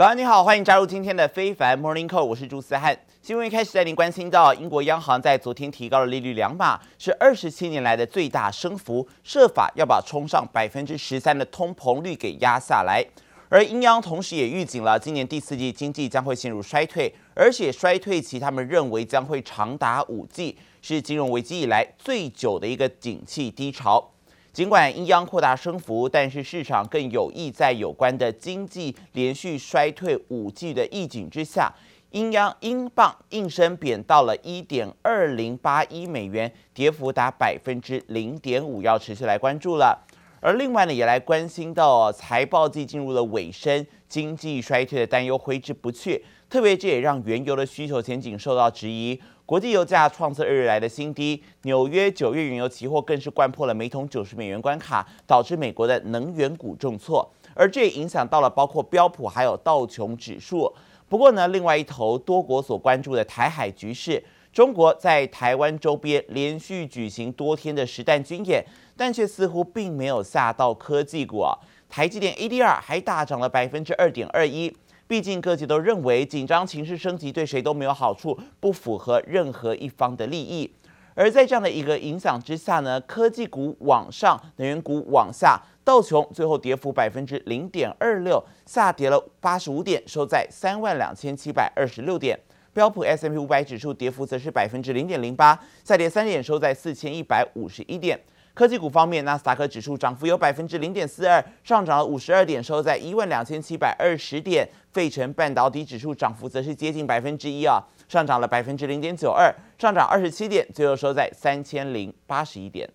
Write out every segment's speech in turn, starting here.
早安，你好，欢迎加入今天的非凡 Morning Call，我是朱思翰。新闻一开始带您关心到，英国央行在昨天提高了利率两码，是二十七年来的最大升幅，设法要把冲上百分之十三的通膨率给压下来。而英央同时也预警了，今年第四季经济将会陷入衰退，而且衰退期他们认为将会长达五季，是金融危机以来最久的一个景气低潮。尽管英央扩大升幅，但是市场更有意在有关的经济连续衰退五季的预警之下，英央英镑应声贬到了一点二零八一美元，跌幅达百分之零点五，要持续来关注了。而另外呢，也来关心到财报季进入了尾声，经济衰退的担忧挥之不去，特别这也让原油的需求前景受到质疑。国际油价创下日来的新低，纽约九月原油期货更是掼破了每桶九十美元关卡，导致美国的能源股重挫，而这也影响到了包括标普还有道琼指数。不过呢，另外一头多国所关注的台海局势，中国在台湾周边连续举行多天的实弹军演，但却似乎并没有吓到科技股啊。台积电 ADR 还大涨了百分之二点二一。毕竟各界都认为紧张情势升级对谁都没有好处，不符合任何一方的利益。而在这样的一个影响之下呢，科技股往上，能源股往下，道琼最后跌幅百分之零点二六，下跌了八十五点，收在三万两千七百二十六点。标普 S&P 五百指数跌幅则是百分之零点零八，下跌三点，收在四千一百五十一点。科技股方面，纳斯达克指数涨幅有百分之零点四二，上涨了五十二点，收在一万两千七百二十点。费城半导体指数涨幅则是接近百分之一啊，上涨了百分之零点九二，上涨二十七点，最后收在三千零八十一点。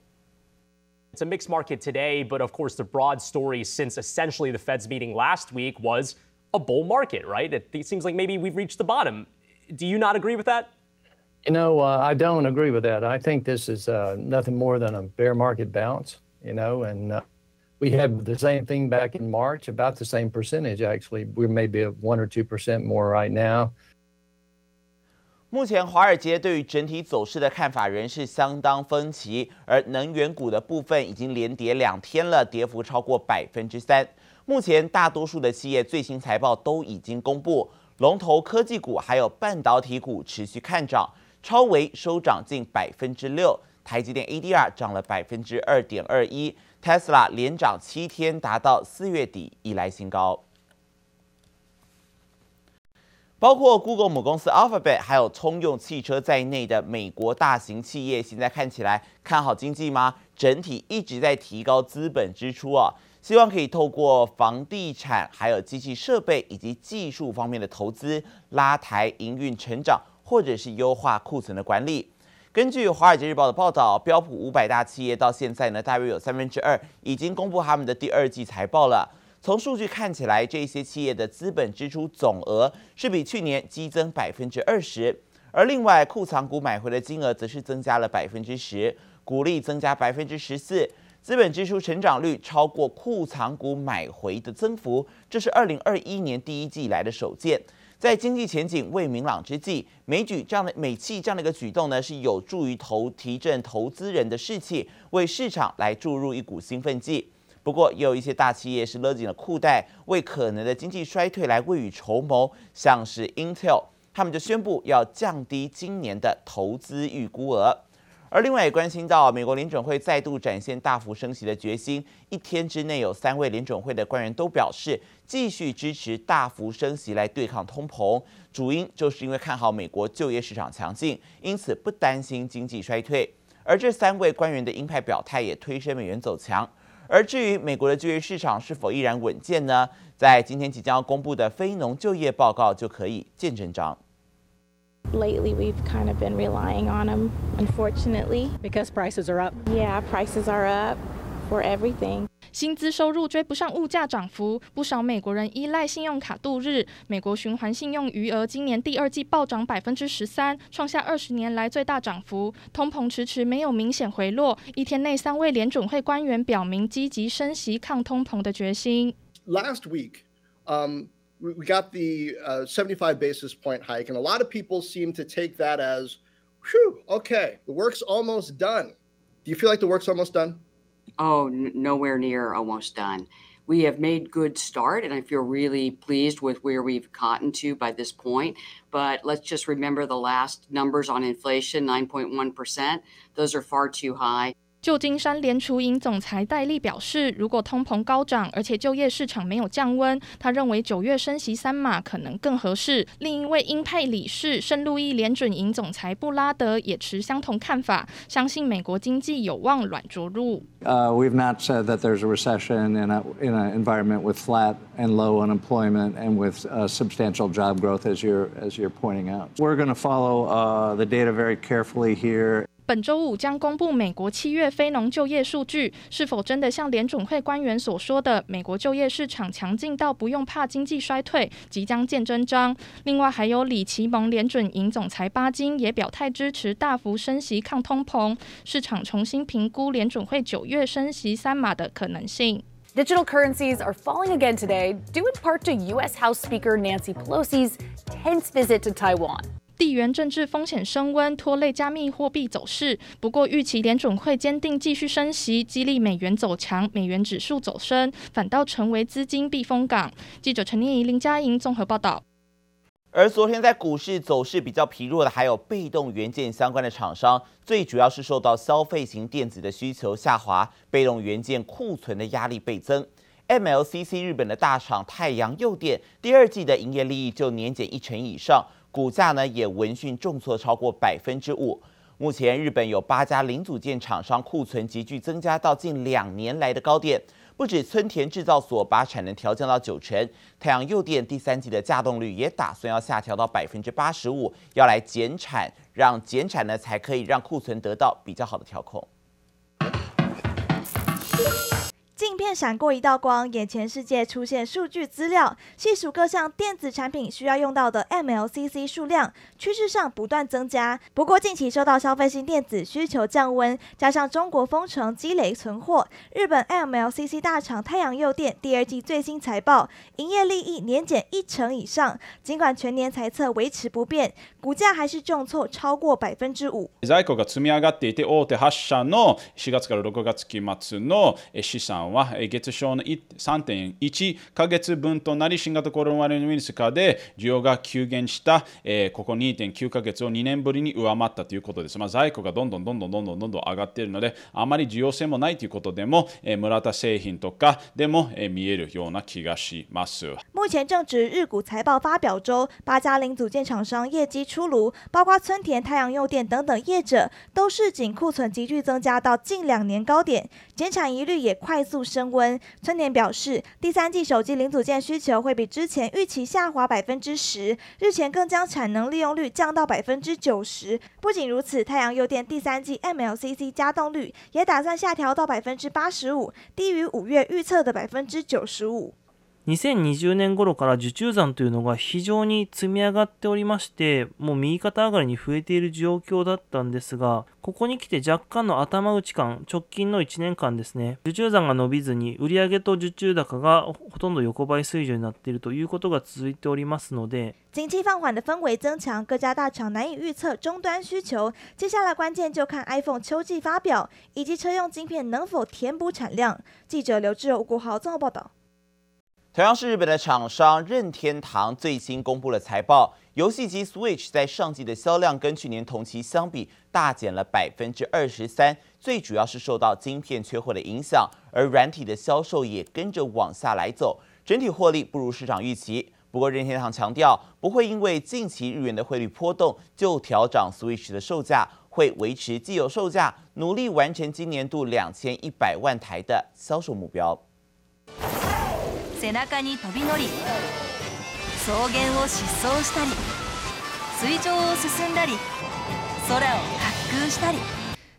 It's a mixed market today, but of course, the broad story since essentially the Fed's meeting last week was a bull market, right? It seems like maybe we've reached the bottom. Do you not agree with that? You know, uh, I don't agree with that. I think this is uh, nothing more than a bear market bounce, you know, and uh, we had the same thing back in March, about the same percentage, actually. We're maybe a 1 or 2% more right now. 目前华尔街对于整体走势的看法仍是相当分歧，而能源股的部分已经连跌两天了，跌幅超过百分之三。目前大多数的企业最新财报都已经公布， 龙头科技股还有半导体股持续看涨。超微收涨近百分之六，台积电 ADR 涨了百分之二点二一，Tesla 连涨七天，达到四月底以来新高。包括 Google 母公司 Alphabet 还有通用汽车在内的美国大型企业，现在看起来看好经济吗？整体一直在提高资本支出啊，希望可以透过房地产、还有机器设备以及技术方面的投资，拉抬营运成长。或者是优化库存的管理。根据《华尔街日报》的报道，标普五百大企业到现在呢，大约有三分之二已经公布他们的第二季财报了。从数据看起来，这些企业的资本支出总额是比去年激增百分之二十，而另外库藏股买回的金额则是增加了百分之十，股利增加百分之十四，资本支出成长率超过库藏股买回的增幅，这是二零二一年第一季以来的首见。在经济前景未明朗之际，美举这样的美企这样的一个举动呢，是有助于投提振投资人的士气，为市场来注入一股兴奋剂。不过，也有一些大企业是勒紧了裤带，为可能的经济衰退来未雨绸缪，像是 Intel，他们就宣布要降低今年的投资预估额。而另外也关心到，美国联准会再度展现大幅升息的决心。一天之内，有三位联准会的官员都表示，继续支持大幅升息来对抗通膨。主因就是因为看好美国就业市场强劲，因此不担心经济衰退。而这三位官员的鹰派表态也推升美元走强。而至于美国的就业市场是否依然稳健呢？在今天即将要公布的非农就业报告就可以见真章。Lately, we've kind of been relying on them, unfortunately. Because prices are up. Yeah, prices are up for everything. 薪资收入追不上物价涨幅，不少美国人依赖信用卡度日。美国循环信用余额今年第二季暴涨百分之十三，创下二十年来最大涨幅。通膨迟迟没有明显回落。一天内，三位联准会官员表明积极升息抗通膨的决心。Last week, um. We got the uh, 75 basis point hike, and a lot of people seem to take that as, whew, okay, the work's almost done. Do you feel like the work's almost done? Oh, n- nowhere near almost done. we have made good start, and I feel really pleased with where we've gotten to by this point. But let's just remember the last numbers on inflation, 9.1%. Those are far too high. 旧金山联储银总裁戴利表示，如果通膨高涨，而且就业市场没有降温，他认为九月升息三码可能更合适。另一位鹰派理事圣路易联准银总裁布拉德也持相同看法，相信美国经济有望软着陆。Uh, we've not said that there's a recession in a in an environment with flat and low unemployment and with substantial job growth, as you're as you're pointing out. We're going to follow uh, the data very carefully here. 本周五将公布美国七月非农就业数据，是否真的像联准会官员所说的，美国就业市场强劲到不用怕经济衰退，即将见真章。另外，还有里奇蒙联准银总裁巴金也表态支持大幅升息抗通膨，市场重新评估联准会九月升息三码的可能性。Digital currencies are falling again today, due in part to U.S. House Speaker Nancy Pelosi's tense visit to Taiwan. 地缘政治风险升温，拖累加密货币走势。不过，预期联准会坚定继续升息，激励美元走强，美元指数走升，反倒成为资金避风港。记者陈念怡、林佳莹综合报道。而昨天在股市走势比较疲弱的，还有被动元件相关的厂商，最主要是受到消费型电子的需求下滑，被动元件库存的压力倍增。MLCC 日本的大厂太阳诱电，第二季的营业利益就年减一成以上。股价呢也闻讯重挫超过百分之五。目前日本有八家零组件厂商库存急剧增加到近两年来的高点，不止村田制造所把产能调降到九成，太阳诱电第三季的稼动率也打算要下调到百分之八十五，要来减产，让减产呢才可以让库存得到比较好的调控。镜片闪过一道光，眼前世界出现数据资料，细数各项电子产品需要用到的 MLCC 数量，趋势上不断增加。不过近期受到消费性电子需求降温，加上中国封城积累存货，日本 MLCC 大厂太阳诱电第二季最新财报，营业利益年减一成以上。尽管全年财测维持不变，股价还是重挫超过百分之五。在库が积み上がっていて、大手8社の4月から6月期末の资产 は、月賞の3.1ヶ月分となり、新型コロナウイルス化で需要が急減した、ここ2.9ヶ月を2年ぶりに上回ったということです。まあ、在庫がどんどんどんどんどんどんどん上がっているので、あまり需要性もないということでも、村田製品とかでも、見えるような気がします。目前正值日股报发表，八家零组件厂商业绩出炉，包括村田、太阳用电等等业者，都市井库存急剧增加到近两年高点。减产疑虑也快速升温。春田表示，第三季手机零组件需求会比之前预期下滑百分之十，日前更将产能利用率降到百分之九十。不仅如此，太阳诱电第三季 MLCC 加动率也打算下调到百分之八十五，低于五月预测的百分之九十五。2020年顷から受注残というのが非常に积み上がっておりまして、もう右肩上がりに増えている状况だったんですが、ここに来て若干の头打ち感、直近の1年间ですね、受注残が伸びずに、売上と受注高がほとんど横ばい水准になっているということが続いておりますので、景气放缓的氛围增强，各家大厂难以预测终端需求。接下来关键就看 iPhone 秋季发表以及车用晶片能否填补产量。记者刘志柔、吴国豪综合报道。同样是日本的厂商任天堂最新公布了财报，游戏机 Switch 在上季的销量跟去年同期相比大减了百分之二十三，最主要是受到晶片缺货的影响，而软体的销售也跟着往下来走，整体获利不如市场预期。不过任天堂强调不会因为近期日元的汇率波动就调涨 Switch 的售价，会维持既有售价，努力完成今年度两千一百万台的销售目标。背中に飞び乗り草原を疾走したり水上を进んだり空を滑空したり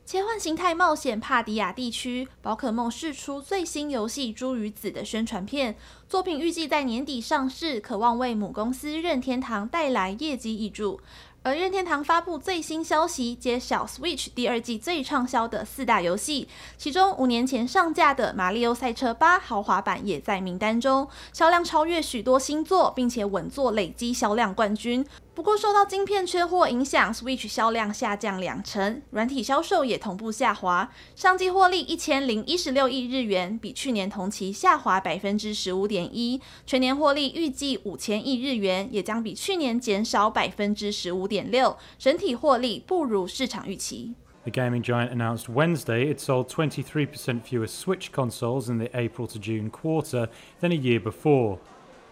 切换形态冒险帕迪亚地区宝可梦释出最新游戏朱与子的宣传片，作品预计在年底上市，可望为母公司任天堂带来业绩挹注。 而任天堂发布最新消息，揭晓 Switch 第二季最畅销的四大游戏，其中五年前上架的《马里奥赛车八》豪华版也在名单中，销量超越许多新作，并且稳坐累积销量冠军。不过，受到晶片缺货影响，Switch 销量下降两成，软体销售也同步下滑。上季获利一千零一十六亿日元，比去年同期下滑百分之十五点一。全年获利预计五千亿日元，也将比去年减少百分之十五点六。整体获利不如市场预期。The gaming giant announced Wednesday it sold 23% fewer Switch consoles in the April to June quarter than a year before.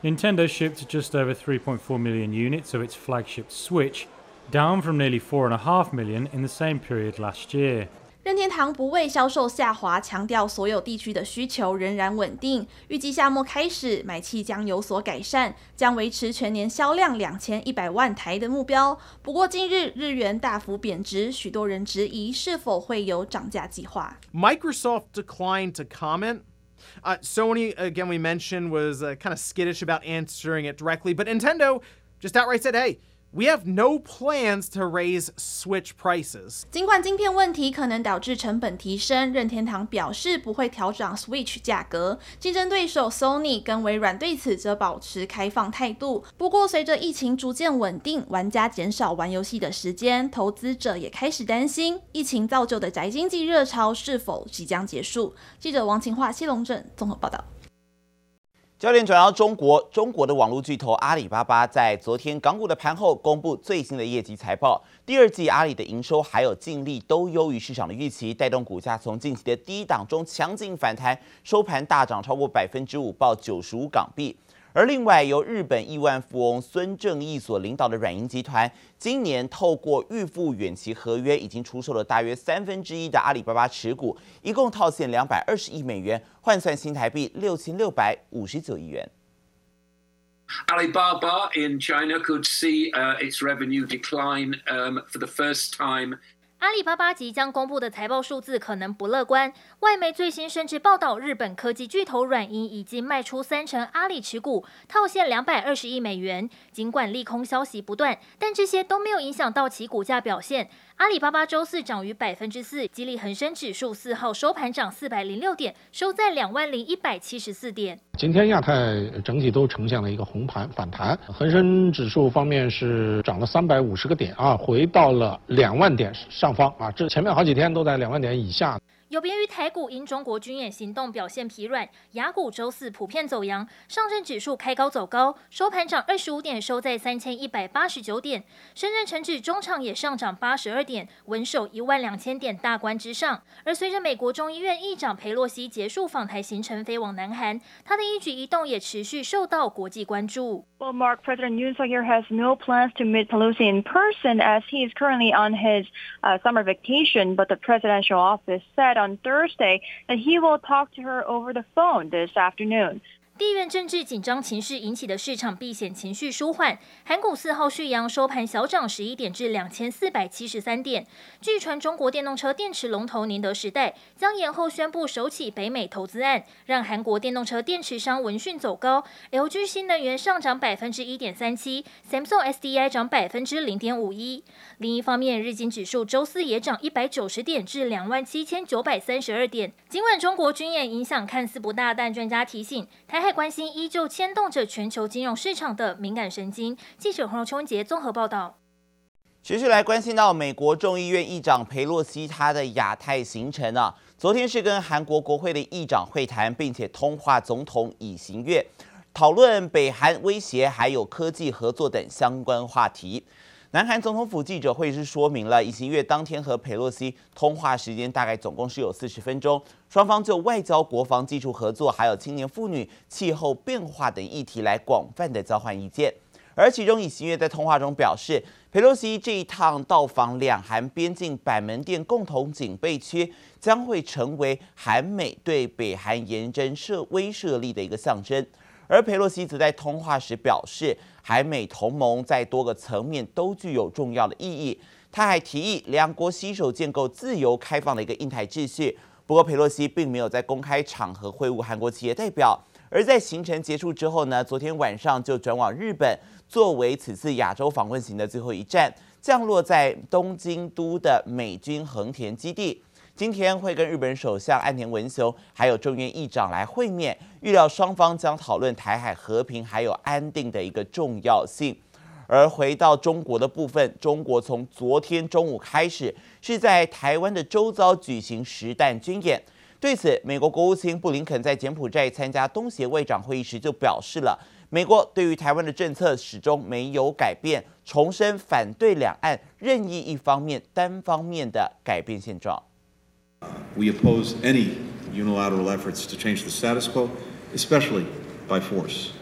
Nintendo shipped just over 3.4 million units of its flagship Switch, down from nearly 4.5 million in the same period last year. 任天堂不为销售下滑，强调所有地区的需求仍然稳定。预计夏末开始买气将有所改善，将维持全年销量两千一百万台的目标。不过近日日元大幅贬值，许多人质疑是否会有涨价计划。Microsoft declined to comment. Uh, Sony, again, we mentioned, was uh, kind of skittish about answering it directly, but Nintendo just outright said, hey, we have no plans to raise Switch prices. 尽管晶片问题可能导致成本提升，任天堂表示不会调涨 Switch 价格。竞争对手 Sony 跟微软对此则保持开放态度。不过，随着疫情逐渐稳定，玩家减少玩游戏的时间，投资者也开始担心疫情造就的宅经济热潮是否即将结束。记者王晴化、谢龙正综合报道。焦点转到中国，中国的网络巨头阿里巴巴在昨天港股的盘后公布最新的业绩财报，第二季阿里的营收还有净利都优于市场的预期，带动股价从近期的低档中强劲反弹，收盘大涨超过百分之五，报九十五港币。而另外，由日本亿万富翁孙正义所领导的软银集团，今年透过预付远期合约，已经出售了大约三分之一的阿里巴巴持股，一共套现两百二十亿美元，换算新台币六千六百五十九亿元。Alibaba in China could see its revenue decline for the first time. 阿里巴巴即将公布的财报数字可能不乐观，外媒最新甚至报道，日本科技巨头软银已经卖出三成阿里持股，套现两百二十亿美元。尽管利空消息不断，但这些都没有影响到其股价表现。阿里巴巴周四涨逾百分之四，吉利恒生指数四号收盘涨四百零六点，收在两万零一百七十四点。今天亚太整体都呈现了一个红盘反弹，恒生指数方面是涨了三百五十个点啊，回到了两万点上方啊，这前面好几天都在两万点以下。有别于台股因中国军演行动表现疲软，雅股周四普遍走扬，上证指数开高走高，收盘涨二十五点，收在三千一百八十九点。深圳成指中场也上涨八十二点，稳守一万两千点大关之上。而随着美国众议院议长佩洛西结束访台行程飞往南韩，他的一举一动也持续受到国际关注。Well, Mark, President Yoon Suk-yeol has no plans to meet Pelosi in person as he is currently on his uh, summer vacation, but the presidential office said on Thursday that he will talk to her over the phone this afternoon. 地缘政治紧张情势引起的市场避险情绪舒缓，韩股四号续阳收盘小涨十一点至两千四百七十三点。据传中国电动车电池龙头宁德时代将延后宣布首起北美投资案，让韩国电动车电池商闻讯走高。LG 新能源上涨百分之一点三七，Samsung SDI 涨百分之零点五一。另一方面，日经指数周四也涨一百九十点至两万七千九百三十二点。尽管中国军演影响看似不大，但专家提醒台。太关心依旧牵动着全球金融市场的敏感神经。记者黄秋文杰综合报道。持续来关心到美国众议院议长裴洛西他的亚太行程啊，昨天是跟韩国国会的议长会谈，并且通话总统尹锡悦，讨论北韩威胁还有科技合作等相关话题。南韩总统府记者会是说明了，尹锡悦当天和佩洛西通话时间大概总共是有四十分钟，双方就外交、国防、技术合作，还有青年妇女、气候变化等议题来广泛的交换意见。而其中，尹锡悦在通话中表示，佩洛西这一趟到访两韩边境板门店共同警备区，将会成为韩美对北韩严征设威慑力的一个象征。而裴洛西则在通话时表示，韩美同盟在多个层面都具有重要的意义。他还提议两国携手建构自由开放的一个印太秩序。不过，裴洛西并没有在公开场合会晤韩国企业代表。而在行程结束之后呢，昨天晚上就转往日本，作为此次亚洲访问行的最后一站，降落在东京都的美军横田基地。今天会跟日本首相岸田文雄还有众议院议长来会面，预料双方将讨论台海和平还有安定的一个重要性。而回到中国的部分，中国从昨天中午开始是在台湾的周遭举行实弹军演。对此，美国国务卿布林肯在柬埔寨参加东协外长会议时就表示了，美国对于台湾的政策始终没有改变，重申反对两岸任意一方面、单方面的改变现状。We oppose any unilateral efforts to change the status quo, especially by force.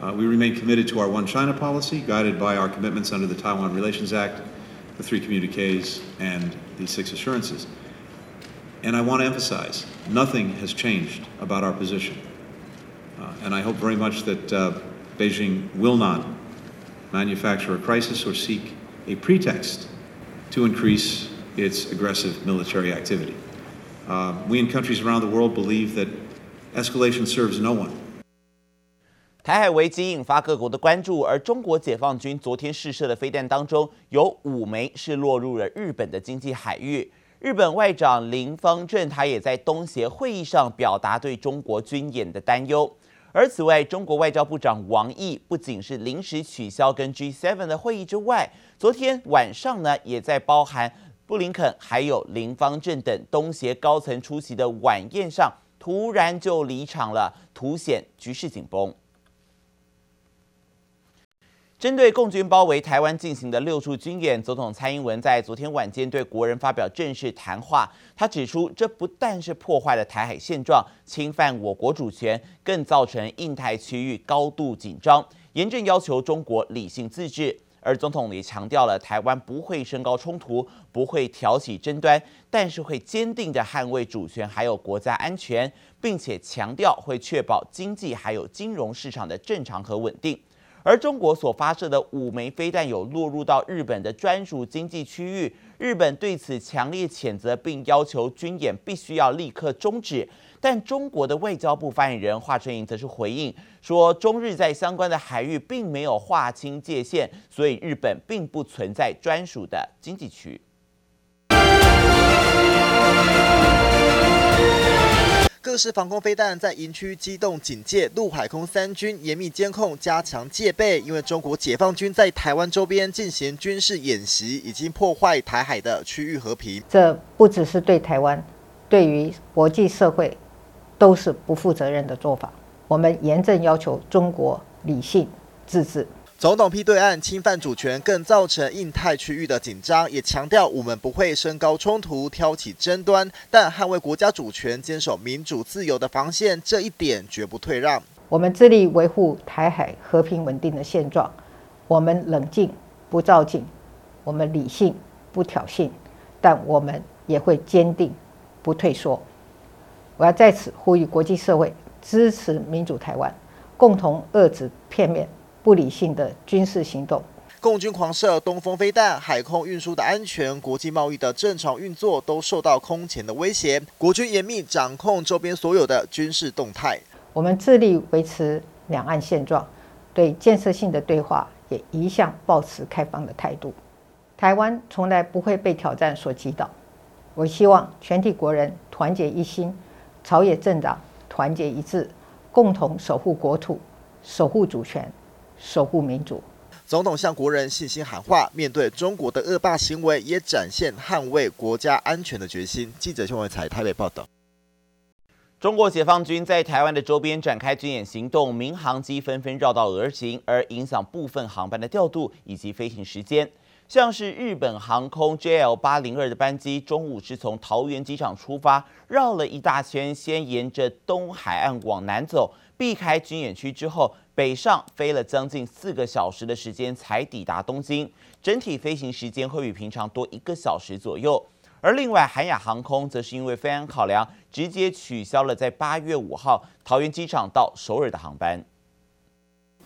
Uh, we remain committed to our One China policy, guided by our commitments under the Taiwan Relations Act, the three communiques, and the six assurances. And I want to emphasize, nothing has changed about our position. Uh, and I hope very much that uh, Beijing will not manufacture a crisis or seek a pretext to increase its aggressive military activity. Uh, we in countries around the world believe that escalation serves no one. 台海危机引发各国的关注，而中国解放军昨天试射的飞弹当中，有五枚是落入了日本的经济海域。日本外长林方正，他也在东协会议上表达对中国军演的担忧。而此外，中国外交部长王毅不仅是临时取消跟 G7 的会议之外，昨天晚上呢，也在包含布林肯还有林芳正等东协高层出席的晚宴上，突然就离场了，凸显局势紧绷。针对共军包围台湾进行的六处军演，总统蔡英文在昨天晚间对国人发表正式谈话。他指出，这不但是破坏了台海现状，侵犯我国主权，更造成印太区域高度紧张，严正要求中国理性自治。而总统也强调了，台湾不会升高冲突，不会挑起争端，但是会坚定地捍卫主权还有国家安全，并且强调会确保经济还有金融市场的正常和稳定。而中国所发射的五枚飞弹有落入到日本的专属经济区域，日本对此强烈谴责，并要求军演必须要立刻终止。但中国的外交部发言人华春莹则是回应说，中日在相关的海域并没有划清界限，所以日本并不存在专属的经济区。各式防空飞弹在营区机动警戒，陆海空三军严密监控，加强戒备。因为中国解放军在台湾周边进行军事演习，已经破坏台海的区域和平。这不只是对台湾，对于国际社会都是不负责任的做法。我们严正要求中国理性自治。总统批对岸侵犯主权，更造成印太区域的紧张，也强调我们不会升高冲突、挑起争端，但捍卫国家主权、坚守民主自由的防线，这一点绝不退让。我们致力维护台海和平稳定的现状，我们冷静不躁进，我们理性不挑衅，但我们也会坚定不退缩。我要在此呼吁国际社会支持民主台湾，共同遏制片面。不理性的军事行动，共军狂射东风飞弹，海空运输的安全、国际贸易的正常运作都受到空前的威胁。国军严密掌控周边所有的军事动态。我们致力维持两岸现状，对建设性的对话也一向保持开放的态度。台湾从来不会被挑战所击倒。我希望全体国人团结一心，朝野政党团结一致，共同守护国土，守护主权。守护民主，总统向国人信心喊话，面对中国的恶霸行为，也展现捍卫国家安全的决心。记者邱文才台北报道。中国解放军在台湾的周边展开军演行动，民航机纷纷绕道而行，而影响部分航班的调度以及飞行时间。像是日本航空 JL 八零二的班机，中午是从桃园机场出发，绕了一大圈，先沿着东海岸往南走，避开军演区之后。北上飞了将近四个小时的时间才抵达东京，整体飞行时间会比平常多一个小时左右。而另外，韩亚航空则是因为飞安考量，直接取消了在八月五号桃园机场到首尔的航班。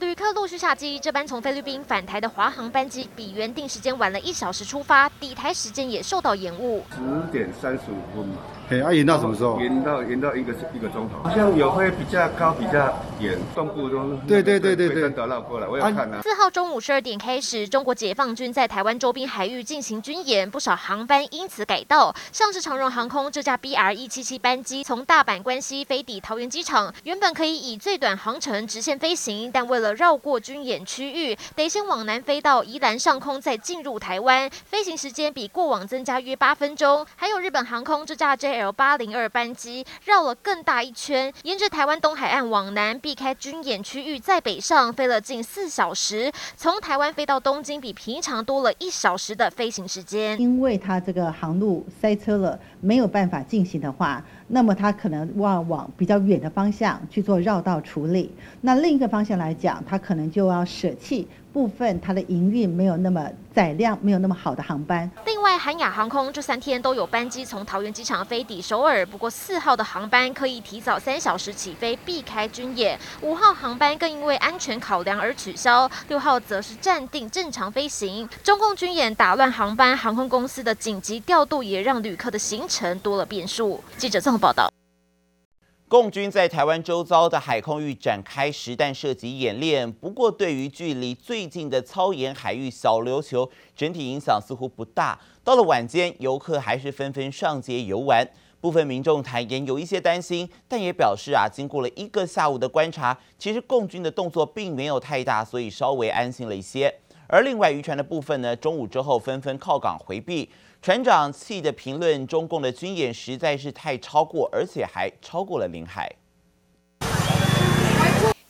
旅客陆续下机，这班从菲律宾返台的华航班机比原定时间晚了一小时出发，抵台时间也受到延误。十点三十五分嘛。哎，啊，延到什么时候？延到延到一个一个钟头，好像有会比较高，比较远，东部都对对对对对，真的绕过来，我有看啊。四号中午十二点开始，中国解放军在台湾周边海域进行军演，不少航班因此改道。像是长荣航空这架 BR 一七七班机从大阪关西飞抵桃园机场，原本可以以最短航程直线飞行，但为了绕过军演区域，得先往南飞到宜兰上空，再进入台湾，飞行时间比过往增加约八分钟。还有日本航空这架 JL 八零二班机绕了更大一圈，沿着台湾东海岸往南，避开军演区域，再北上飞了近四小时，从台湾飞到东京比平常多了一小时的飞行时间。因为它这个航路塞车了，没有办法进行的话，那么它可能往往比较远的方向去做绕道处理。那另一个方向来讲，它可能就要舍弃。部分它的营运没有那么载量，没有那么好的航班。另外，韩亚航空这三天都有班机从桃园机场飞抵首尔，不过四号的航班可以提早三小时起飞，避开军演。五号航班更因为安全考量而取消，六号则是暂定正常飞行。中共军演打乱航班，航空公司的紧急调度也让旅客的行程多了变数。记者综合报道。共军在台湾周遭的海空域展开实弹射击演练，不过对于距离最近的操演海域小琉球，整体影响似乎不大。到了晚间，游客还是纷纷上街游玩，部分民众坦言有一些担心，但也表示啊，经过了一个下午的观察，其实共军的动作并没有太大，所以稍微安心了一些。而另外渔船的部分呢，中午之后纷纷靠港回避。船长气的评论，中共的军演实在是太超过，而且还超过了领海。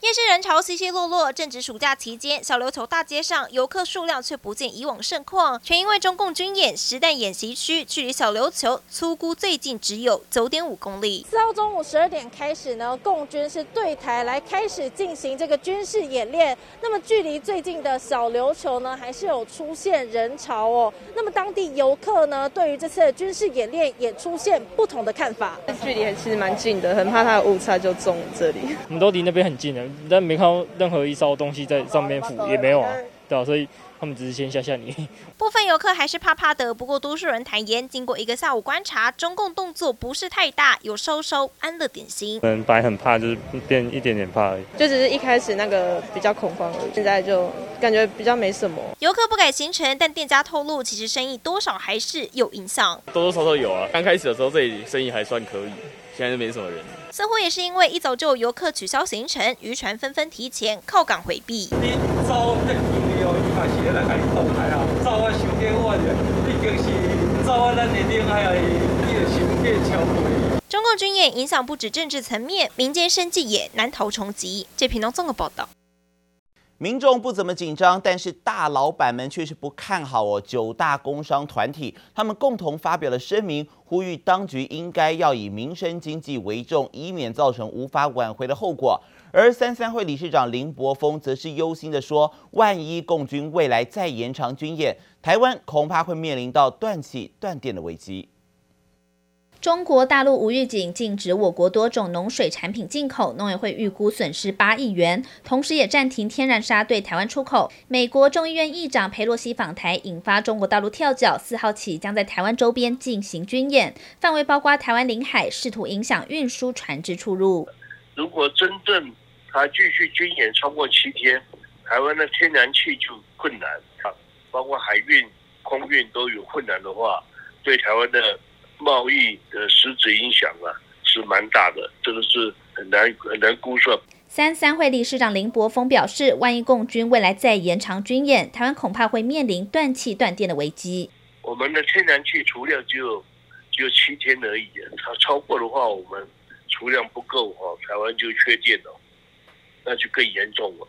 夜市人潮稀稀落落，正值暑假期间，小琉球大街上游客数量却不见以往盛况，全因为中共军演实弹演习区距离小琉球粗估最近只有九点五公里。四号中午十二点开始呢，共军是对台来开始进行这个军事演练。那么距离最近的小琉球呢，还是有出现人潮哦。那么当地游客呢，对于这次的军事演练也出现不同的看法。距离还其实蛮近的，很怕它的误差就中这里。我们都离那边很近的。但没看到任何一艘东西在上面浮，也没有啊，对啊，所以他们只是先吓吓你。部分游客还是怕怕的，不过多数人坦言，经过一个下午观察，中共动作不是太大，有收收安乐点心。嗯，本来很怕，就是变一点点怕而已，就只是一开始那个比较恐慌而已，现在就感觉比较没什么。游客不改行程，但店家透露，其实生意多少还是有影响。多多少少有啊，刚开始的时候这里生意还算可以，现在就没什么人。似乎也是因为一早就有游客取消行程，渔船纷纷提前靠港回避。中共军演影响不止政治层面，民间生计也难逃冲击。这频道综合报道。民众不怎么紧张，但是大老板们却是不看好哦。九大工商团体他们共同发表了声明，呼吁当局应该要以民生经济为重，以免造成无法挽回的后果。而三三会理事长林柏峰则是忧心地说，万一共军未来再延长军演，台湾恐怕会面临到断气断电的危机。中国大陆无预警禁止我国多种农水产品进口，农委会预估损失八亿元，同时也暂停天然砂对台湾出口。美国众议院议长裴洛西访台，引发中国大陆跳脚，四号起将在台湾周边进行军演，范围包括台湾领海，试图影响运输船只出入。如果真正他继续军演超过七天，台湾的天然气就困难，包括海运、空运都有困难的话，对台湾的。贸易的实质影响啊，是蛮大的，这个是很难很难估算。三三会理事长林柏峰表示，万一共军未来再延长军演，台湾恐怕会面临断气断电的危机。我们的天然气储量只有只有七天而已，它超过的话，我们储量不够哈，台湾就缺电了，那就更严重了。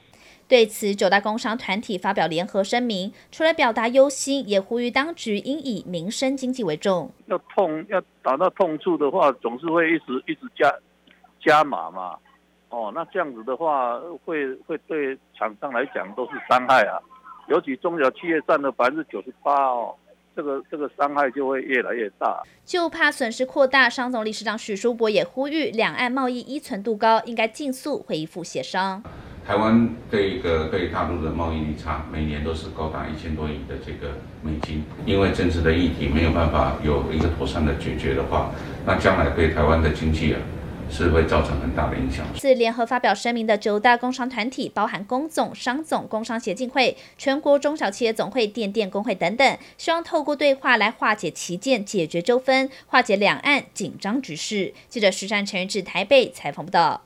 对此，九大工商团体发表联合声明，除了表达忧心，也呼吁当局应以民生经济为重。要痛，要打到痛处的话，总是会一直一直加加码嘛。哦，那这样子的话，会会对厂商来讲都是伤害啊。尤其中小企业占了百分之九十八哦，这个这个伤害就会越来越大。就怕损失扩大，商总理事长许书博也呼吁，两岸贸易依存度高，应该尽速恢复协商。台湾这个对大陆的贸易逆差，每年都是高达一千多亿的这个美金。因为政治的议题没有办法有一个妥善的解决的话，那将来对台湾的经济啊，是会造成很大的影响。自联合发表声明的九大工商团体，包含工总、商总、工商协进会、全国中小企业总会、电电工会等等，希望透过对话来化解歧见，解决纠纷，化解两岸紧张局势。记者石善陈玉至台北采访报道。